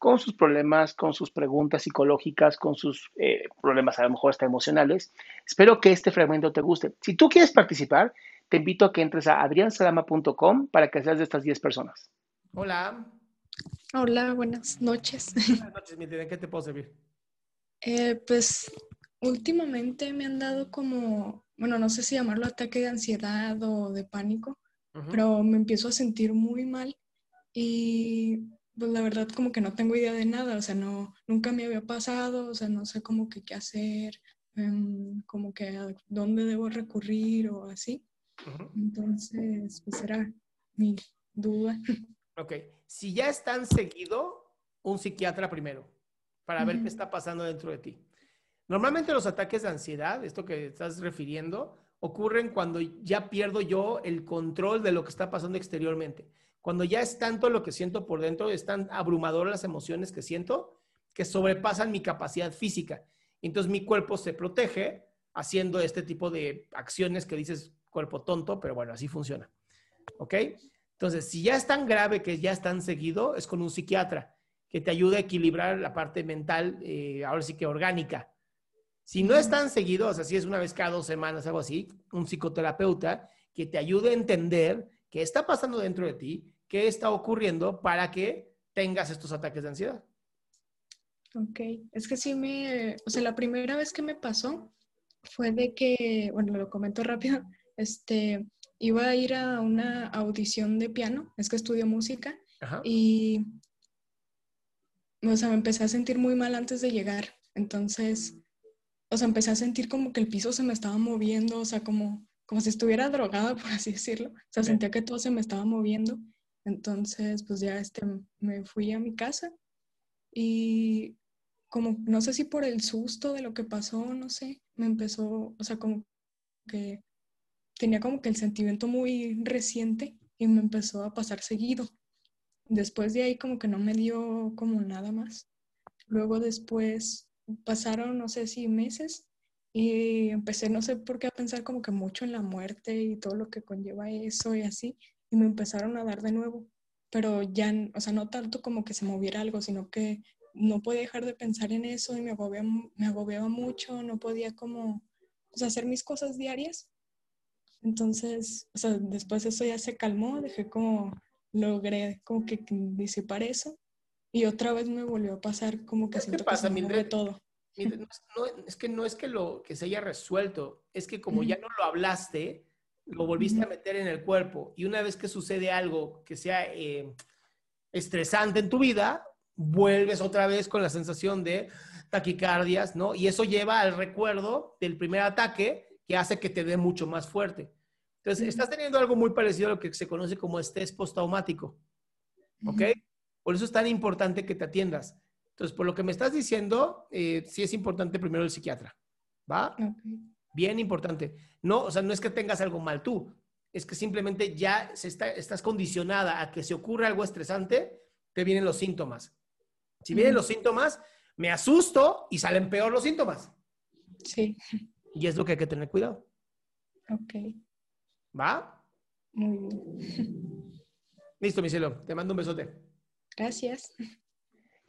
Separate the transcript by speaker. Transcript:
Speaker 1: con sus problemas, con sus preguntas psicológicas, con sus eh, problemas a lo mejor hasta emocionales. Espero que este fragmento te guste. Si tú quieres participar, te invito a que entres a adriansalama.com para que seas de estas 10 personas. Hola.
Speaker 2: Hola, buenas noches.
Speaker 1: Buenas noches, mi ¿En qué te puedo servir?
Speaker 2: Eh, pues últimamente me han dado como, bueno, no sé si llamarlo ataque de ansiedad o de pánico, pero me empiezo a sentir muy mal y pues la verdad como que no tengo idea de nada, o sea, no, nunca me había pasado, o sea, no sé como que qué hacer, em, como que a dónde debo recurrir o así. Entonces, pues era mi duda.
Speaker 1: Ok, si ya están seguido, un psiquiatra primero, para ver qué está pasando dentro de ti. Normalmente los ataques de ansiedad, esto que estás refiriendo, ocurren cuando ya pierdo yo el control de lo que está pasando exteriormente. Cuando ya es tanto lo que siento por dentro, es tan abrumadoras las emociones que siento, que sobrepasan mi capacidad física. Entonces mi cuerpo se protege haciendo este tipo de acciones que dices cuerpo tonto, pero bueno, así funciona. ¿Ok? Entonces, si ya es tan grave que ya es tan seguido, es con un psiquiatra que te ayude a equilibrar la parte mental, eh, ahora sí que orgánica. Si no es tan seguido, o sea, si es una vez cada dos semanas, algo así, un psicoterapeuta que te ayude a entender qué está pasando dentro de ti, qué está ocurriendo para que tengas estos ataques de ansiedad.
Speaker 2: Ok, es que sí me, o sea, la primera vez que me pasó fue de que, bueno, lo comento rápido, este, iba a ir a una audición de piano, es que estudio música, y, o sea, me empecé a sentir muy mal antes de llegar, entonces, o sea, empecé a sentir como que el piso se me estaba moviendo, o sea, como como si estuviera drogada, por así decirlo. O sea, sentía que todo se me estaba moviendo. Entonces, pues ya este, me fui a mi casa y como, no sé si por el susto de lo que pasó, no sé, me empezó, o sea, como que tenía como que el sentimiento muy reciente y me empezó a pasar seguido. Después de ahí como que no me dio como nada más. Luego después pasaron, no sé si meses y empecé, no sé por qué, a pensar como que mucho en la muerte y todo lo que conlleva eso y así. Y me empezaron a dar de nuevo. Pero ya, o sea, no tanto como que se moviera algo, sino que no podía dejar de pensar en eso y me agobiaba, me agobiaba mucho, no podía como pues, hacer mis cosas diarias. Entonces, o sea, después eso ya se calmó, dejé como, logré como que disipar eso. Y otra vez me volvió a pasar como que siento pasa, que se todo
Speaker 1: no, es que no es que lo que se haya resuelto, es que como ya no lo hablaste, lo volviste a meter en el cuerpo. Y una vez que sucede algo que sea eh, estresante en tu vida, vuelves otra vez con la sensación de taquicardias, ¿no? Y eso lleva al recuerdo del primer ataque que hace que te dé mucho más fuerte. Entonces, estás teniendo algo muy parecido a lo que se conoce como estrés postraumático. ¿Ok? Por eso es tan importante que te atiendas. Entonces, por lo que me estás diciendo, eh, sí es importante primero el psiquiatra. ¿Va? Bien importante. No, o sea, no es que tengas algo mal tú. es que simplemente ya se está, estás condicionada a que se ocurra algo estresante, te vienen los síntomas. Si vienen los síntomas, me asusto y salen peor los síntomas.
Speaker 2: Sí.
Speaker 1: Y es lo que hay que tener cuidado.
Speaker 2: Ok.
Speaker 1: ¿Va?
Speaker 2: Muy bien.
Speaker 1: Listo, mi cielo. Te mando un besote.
Speaker 2: Gracias.